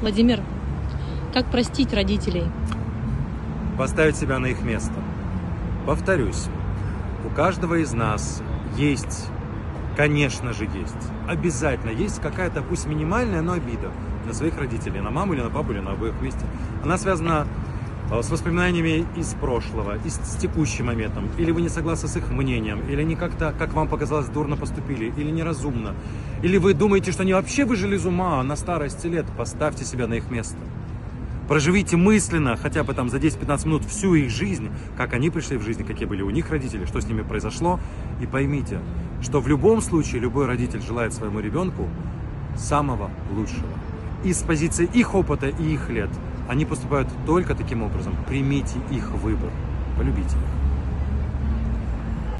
Владимир, как простить родителей? Поставить себя на их место. Повторюсь, у каждого из нас есть, конечно же есть, обязательно есть какая-то, пусть минимальная, но обида на своих родителей, на маму или на папу, или на обоих вместе. Она связана с воспоминаниями из прошлого, и с, с текущим моментом. Или вы не согласны с их мнением, или они как-то, как вам показалось, дурно поступили, или неразумно. Или вы думаете, что они вообще выжили из ума на старости лет. Поставьте себя на их место. Проживите мысленно, хотя бы там за 10-15 минут, всю их жизнь, как они пришли в жизнь, какие были у них родители, что с ними произошло. И поймите, что в любом случае любой родитель желает своему ребенку самого лучшего. И с позиции их опыта и их лет они поступают только таким образом. Примите их выбор, полюбите их.